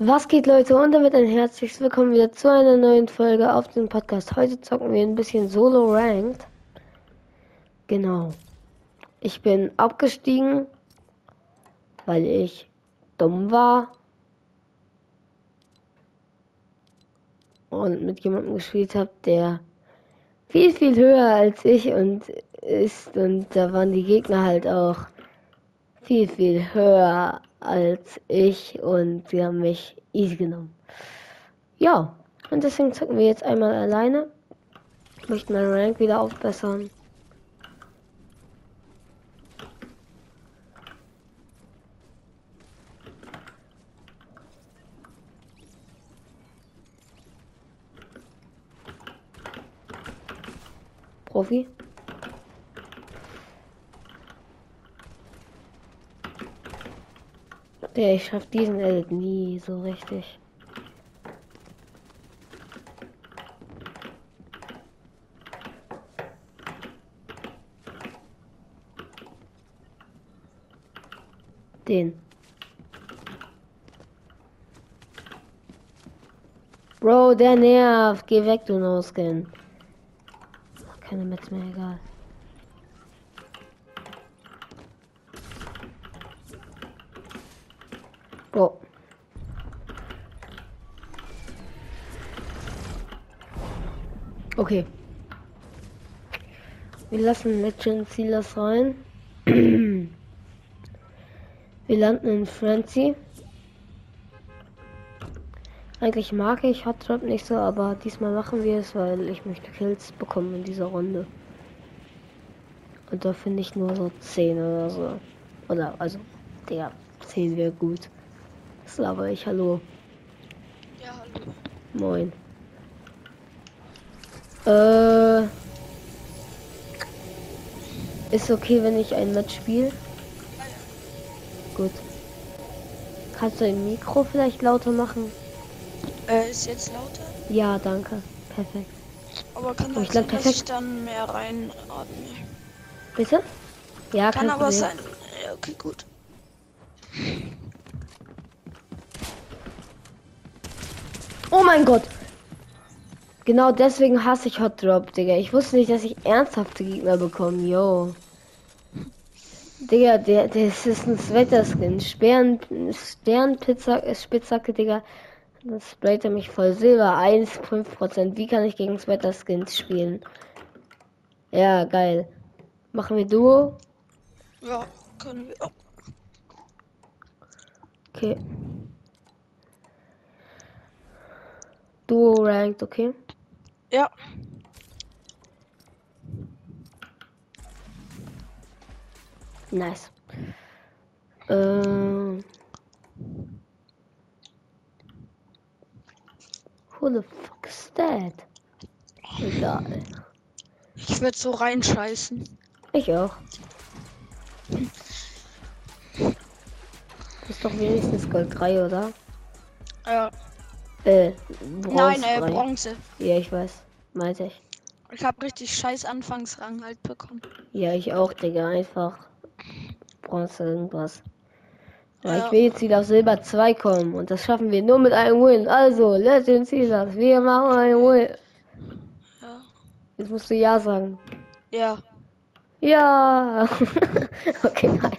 Was geht Leute und damit ein herzliches Willkommen wieder zu einer neuen Folge auf dem Podcast. Heute zocken wir ein bisschen Solo Ranked. Genau. Ich bin abgestiegen, weil ich dumm war. Und mit jemandem gespielt habe, der viel, viel höher als ich und ist. Und da waren die Gegner halt auch viel, viel höher als ich und sie haben mich easy genommen. Ja, und deswegen zocken wir jetzt einmal alleine. Ich möchte meinen Rank wieder aufbessern. Profi. Ja, ich schaff diesen Edit nie so richtig. Den. Bro, der nervt. Geh weg, du No-Skin. Keine Metz mehr, egal. Bro. Okay. Wir lassen Legend Sealers rein. Wir landen in Frenzy. Eigentlich mag ich Hot Trap nicht so, aber diesmal machen wir es, weil ich möchte Kills bekommen in dieser Runde. Und da finde ich nur so 10 oder so. Oder, also, der 10 wäre gut. Das laber ich, hallo. Ja, hallo. Moin. Äh. Ist okay, wenn ich ein Match spiele? Gut. Kannst du ein Mikro vielleicht lauter machen? Äh, ist jetzt lauter? Ja, danke. Perfekt. Aber kann ich auch glaub, sein, dass perfekt. ich dann mehr reinatme. Bitte? Ja, Kann aber Problem. sein. Ja, okay, gut. Mein Gott! Genau deswegen hasse ich Hot Drop, Digga. Ich wusste nicht, dass ich ernsthafte Gegner bekomme, yo. Digga, der, der ist ein Sweater-Skin. Stern, Sternpizza, äh, Spitzhacke, Digga. Das sprayt er mich voll Silber. 1,5%. Wie kann ich gegen Sweater-Skins spielen? Ja, geil. Machen wir Duo? Ja, können wir. Okay. Duo ranked, okay. ja, Nice. Ähm. Who the fuck is that? Egal. ich werde so reinscheißen. Ich auch. Ist doch wenigstens Gold 3, oder? Ja. Äh, Bronze Nein, äh, 3. Bronze. Ja, ich weiß. Meinte ich. Ich habe richtig scheiß Anfangsrang halt bekommen. Ja, ich auch, Digga. Einfach Bronze irgendwas. Aber Ja. ich will jetzt wieder auf Silber 2 kommen und das schaffen wir nur mit einem Win. Also, Legend Caesars, wir machen einen Win. Ja. Jetzt musst du Ja sagen. Ja. Ja. okay, nein.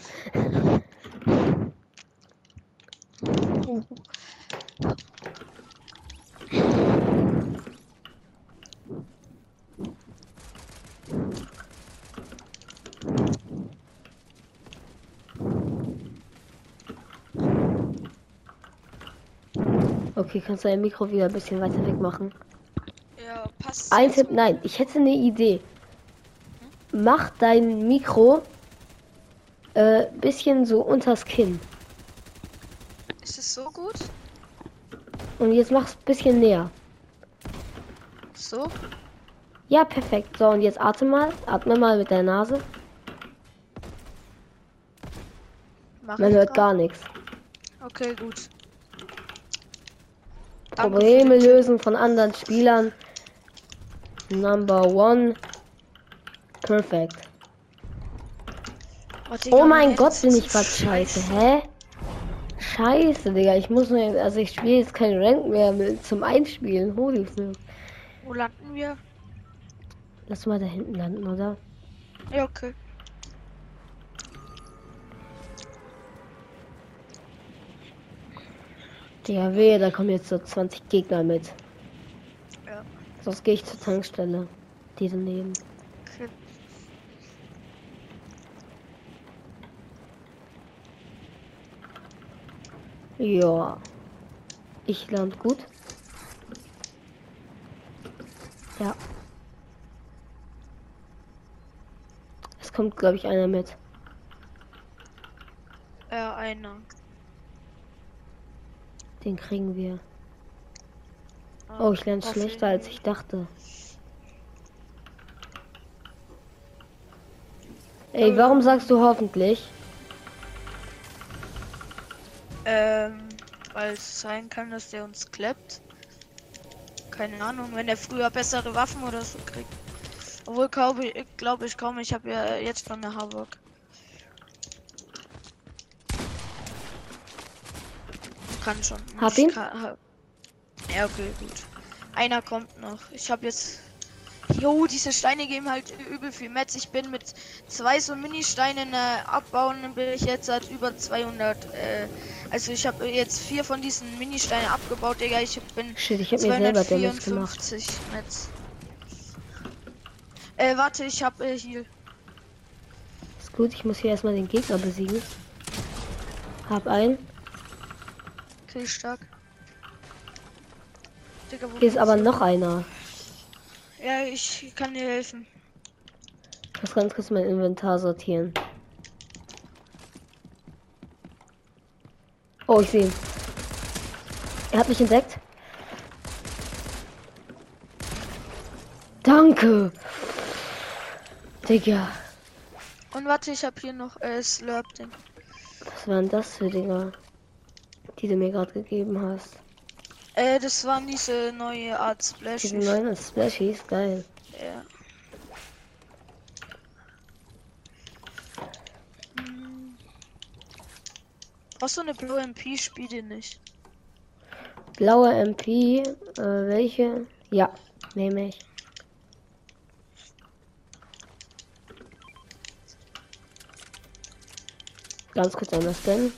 Okay, kannst du dein Mikro wieder ein bisschen weiter weg machen? Ja, passt. Ein? Tipp, nein, ich hätte eine Idee. Mach dein Mikro äh, bisschen so unters Kinn. Ist es so gut? Und jetzt mach's bisschen näher. So? Ja, perfekt. So, und jetzt atme mal. Atme mal mit der Nase. Mach Man hört grad. gar nichts. Okay, gut. Probleme lösen von anderen Spielern. Number one. Perfekt. Oh, Digga, Oh mein Gott, bin ich grad scheiße. Hä? Scheiße, Digga. Ich muss nur, also ich spiele jetzt kein Rank mehr mit, zum Einspielen. Holy flip. Wo landen wir? Lass mal da hinten landen, oder? Ja, okay. Digga, wehe, da kommen jetzt so 20 Gegner mit. Ja. Sonst gehe ich zur Tankstelle. Die daneben. okay. Ja. Ich land gut. Ja. Es kommt, glaube ich, einer mit. Äh, einer. Den kriegen wir. Ah, Oh, ich lerne auf schlechter als ich dachte. Ey, warum sagst du hoffentlich? Ähm, weil es sein kann, dass der uns klappt. Keine Ahnung, wenn er früher bessere Waffen oder so kriegt. Obwohl, glaube ich, glaube ich kaum, ich habe ja jetzt schon eine Havok. Kann schon. Hab Ich ihn? kann- ha- Ja, okay, gut. Einer kommt noch. Ich habe jetzt. Jo, diese Steine geben halt übel viel Metz. Ich bin mit zwei so Mini-Steinen äh, abbauen, dann bin ich jetzt seit über 200. Äh, also ich habe jetzt vier von diesen Mini-Steinen abgebaut, Digga. Ich bin Shit, ich gemacht. 254 Metz. Äh, warte, ich habe äh, hier. Ist gut, ich muss hier erstmal den Gegner besiegen. Hab einen. Okay, stark. Digga, Hier ist aber noch einer. Ja, ich kann dir helfen. Ich muss ganz kurz mein Inventar sortieren. Oh, ich sehe ihn. Er hat mich entdeckt. Danke. Digga. Und warte, ich habe hier noch äh, Slurp-Ding. Was waren das für Dinger, die du mir gerade gegeben hast? Äh, das waren diese neue Art Splash. Diese neuen Splashies, geil. Ja. Hm. Brauchst du eine blaue MP? Spiel die nicht. Blaue MP, äh, welche? Ja, nehme ich. Ganz kurz einmal scannen.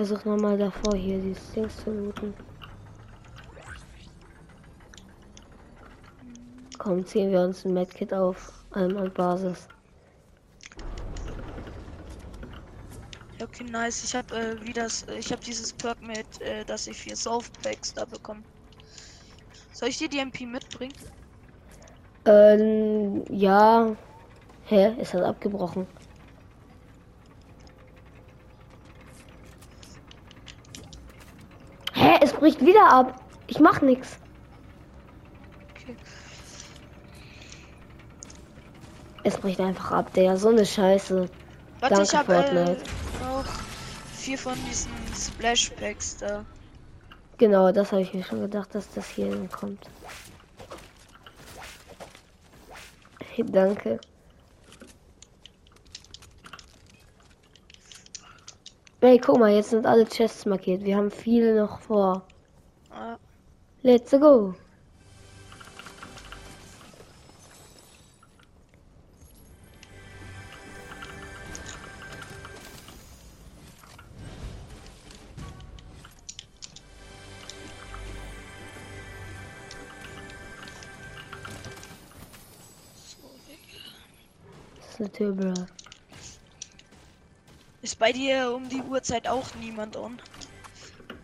Versuche nochmal davor hier dieses Ding zu looten. Komm, ziehen wir uns ein Medkit auf ähm, an Basis. Okay, nice. Ich habe äh, wie das, ich habe dieses Perk mit, äh, dass ich vier Softpacks da bekomme. Soll ich dir die MP mitbringen? Ähm, ja. Hä? Ist das abgebrochen? Hä? Es bricht wieder ab. Ich mach nix. Okay. Es bricht einfach ab, der so eine Scheiße. Warte, Danke, ich habe äh, Fortnite. noch vier von diesen Splash Packs da. Genau, das habe ich mir schon gedacht, dass das hier kommt. Hey, danke. Hey, guck mal, jetzt sind alle Chests markiert. Wir haben viele noch vor. Ah, Let's go. Tür, bro. ist bei dir um die Uhrzeit auch niemand on?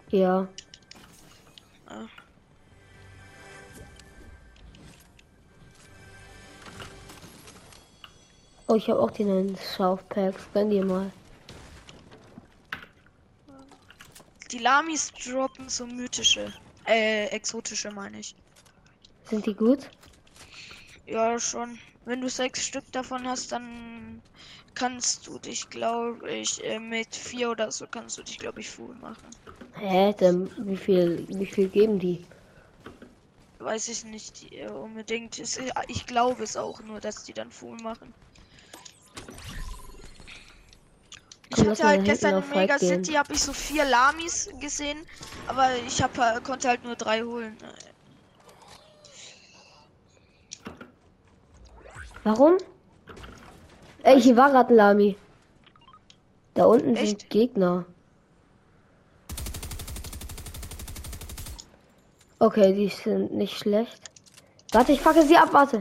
Ja. Ah. Oh, ich habe auch die neuen Schaufpacks. Gönn dir mal. Die Lamis droppen so mythische, äh, exotische meine ich. Sind die gut? Ja, schon. Wenn du sechs Stück davon hast, dann kannst du dich, glaube ich, äh, mit vier oder so kannst du dich, glaube ich, full machen. Hä? Dann wie viel, wie viel geben die? Weiß ich nicht äh, unbedingt. Äh, ich glaube es auch nur, dass die dann full machen. Ich Komm, hatte halt gestern in Mega gehen. City habe ich so vier Lamis gesehen, aber ich hab, äh, konnte halt nur drei holen. Warum? Ey, hier war gerade ein Lami. Da unten Echt? sind Gegner. Okay, die sind nicht schlecht. Warte, ich facke sie ab, warte.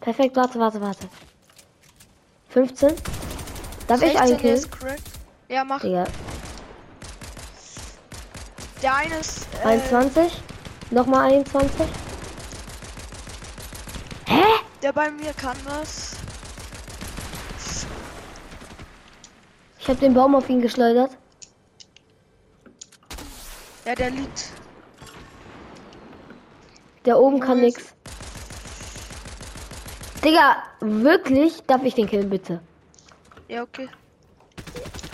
Perfekt, warte, warte, warte. 15? Darf ich 16 einen killen? Ja, mach. Digga, Der eine ist. Äh, 21? Nochmal 21? Hä? der bei mir kann was. Ich habe den Baum auf ihn geschleudert. Ja, der liegt. Der oben kann nix. Digga, wirklich? Darf ich den killen, bitte? Ja, okay.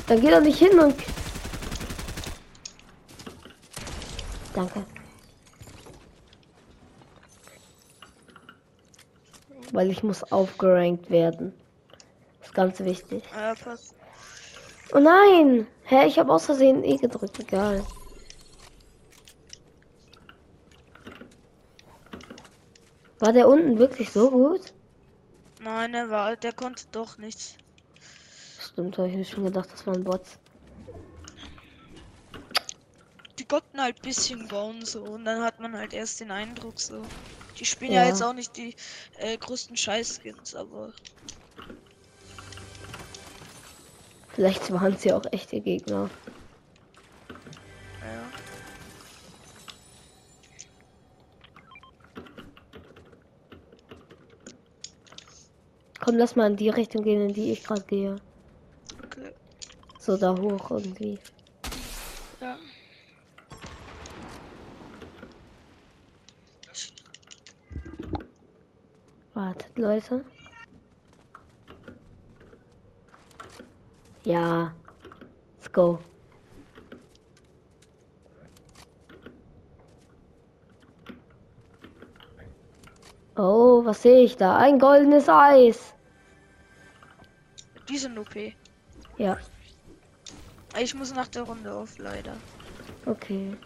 Dann geh doch nicht hin und. Danke. Weil ich muss aufgerankt werden. ist ganz wichtig. Pass. Oh nein! Hä, ich habe aus Versehen E gedrückt, egal. War der unten wirklich so gut? Nein, der war, der konnte doch nichts. Stimmt, habe ich mir schon gedacht, das waren Bots. Die konnten halt bisschen bauen so und dann hat man halt erst den Eindruck so. Die spielen ja, Ja. jetzt auch nicht die äh, größten Scheißskins, aber Vielleicht waren sie auch echte Gegner. Komm, lass mal in die Richtung gehen, in die ich gerade gehe. Okay. So da hoch irgendwie. Ja. Wartet, Leute. Ja. Let's go. Oh, was sehe ich da? Ein goldenes Eis. Die sind OP. Ja, Ich muss nach der Runde auf, leider. okay.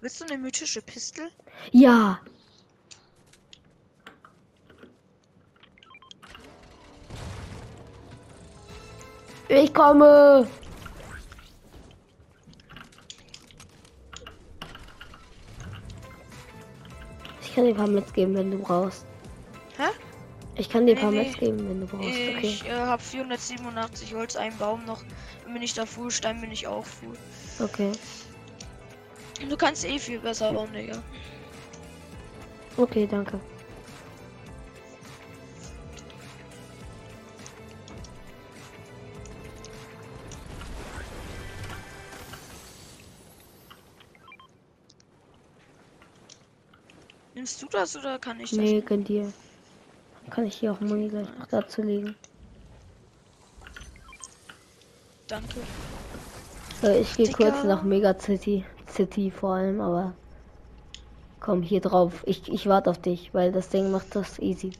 Willst du eine mythische Pistel? Ja. Ich komme. Ich kann dir ein paar Mets geben, wenn du brauchst. Hä? Ich kann dir ein Nee, paar nee. Mets geben, wenn du brauchst. Okay. Ich äh, habe 487 Holz, einen Baum noch. Bin ich da full, Stein bin ich auch full. Okay. Du kannst eh viel besser bauen, Digga. Okay, danke. Nimmst du das oder kann ich das? Nee, gönn dir. Kann ich hier auch Muni gleich noch dazu legen. Danke. Äh, ich gehe kurz nach Mega City. City vor allem, aber. Komm hier drauf. Ich, ich warte auf dich, weil das Ding macht das easy.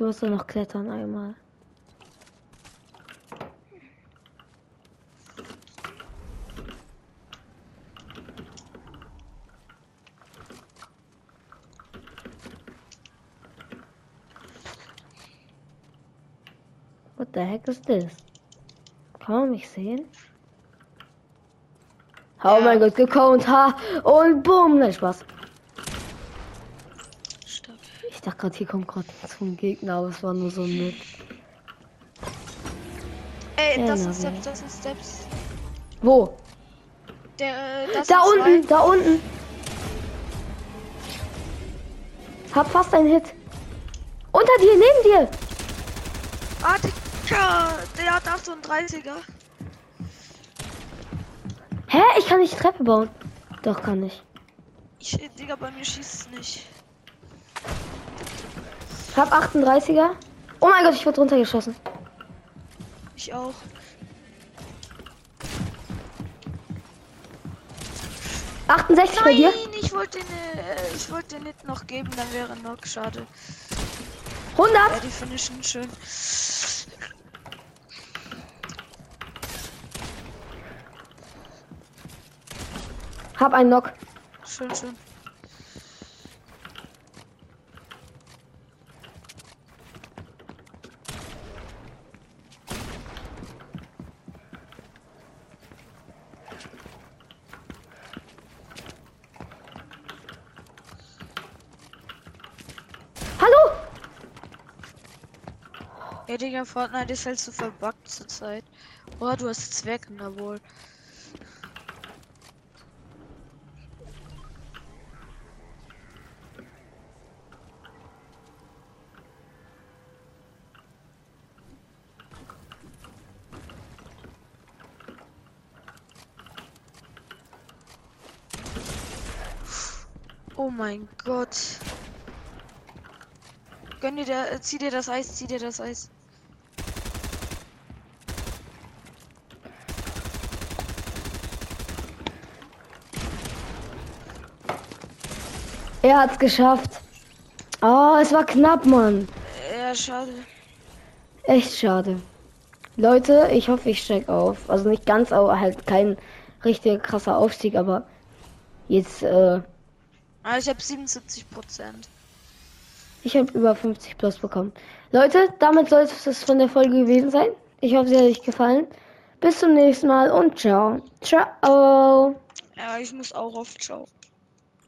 Du musst doch noch klettern einmal. What the heck is this? Kann man mich sehen? Oh mein Gott, gekonnt, ha! Und boom! Nein, Spaß. Ich dachte gerade, hier kommt gerade zum Gegner, aber es war nur so ein Müll. Ey, das sind Steps, das sind Steps. Wo? Der, äh, Da unten, zwei. da unten. Hab fast einen Hit. Unter dir, neben dir. Ah, Digga, der hat 38er. Hä? Ich kann nicht Treppe bauen. Doch, kann ich. Ich, Digga, bei mir schießt es nicht. Hab 38er. Oh mein Gott, ich wurde runtergeschossen. Ich auch. 68 bei dir. Nein, ich wollte den, äh, ich wollte nicht noch geben, dann wäre noch schade. 100. Ja, die finishen schön. Hab einen Knock. Schön, schön. Digga, Fortnite ist halt so verbuggt zurzeit. Oh, du hast Zweck, na wohl. Oh mein Gott. Gönn dir, der, äh, zieh dir das Eis, zieh dir das Eis. Er hat's geschafft. Oh, es war knapp, Mann. Ja, schade. Echt schade. Leute, ich hoffe, ich steig auf. Also nicht ganz, aber halt kein richtig krasser Aufstieg, aber jetzt, äh, Ah, ich habe 77 Prozent. ich habe über 50 plus bekommen. Leute, damit soll es von der Folge gewesen sein. Ich hoffe, sie hat euch gefallen. Bis zum nächsten Mal und ciao. Ciao. Ja, ich muss auch auf Ciao.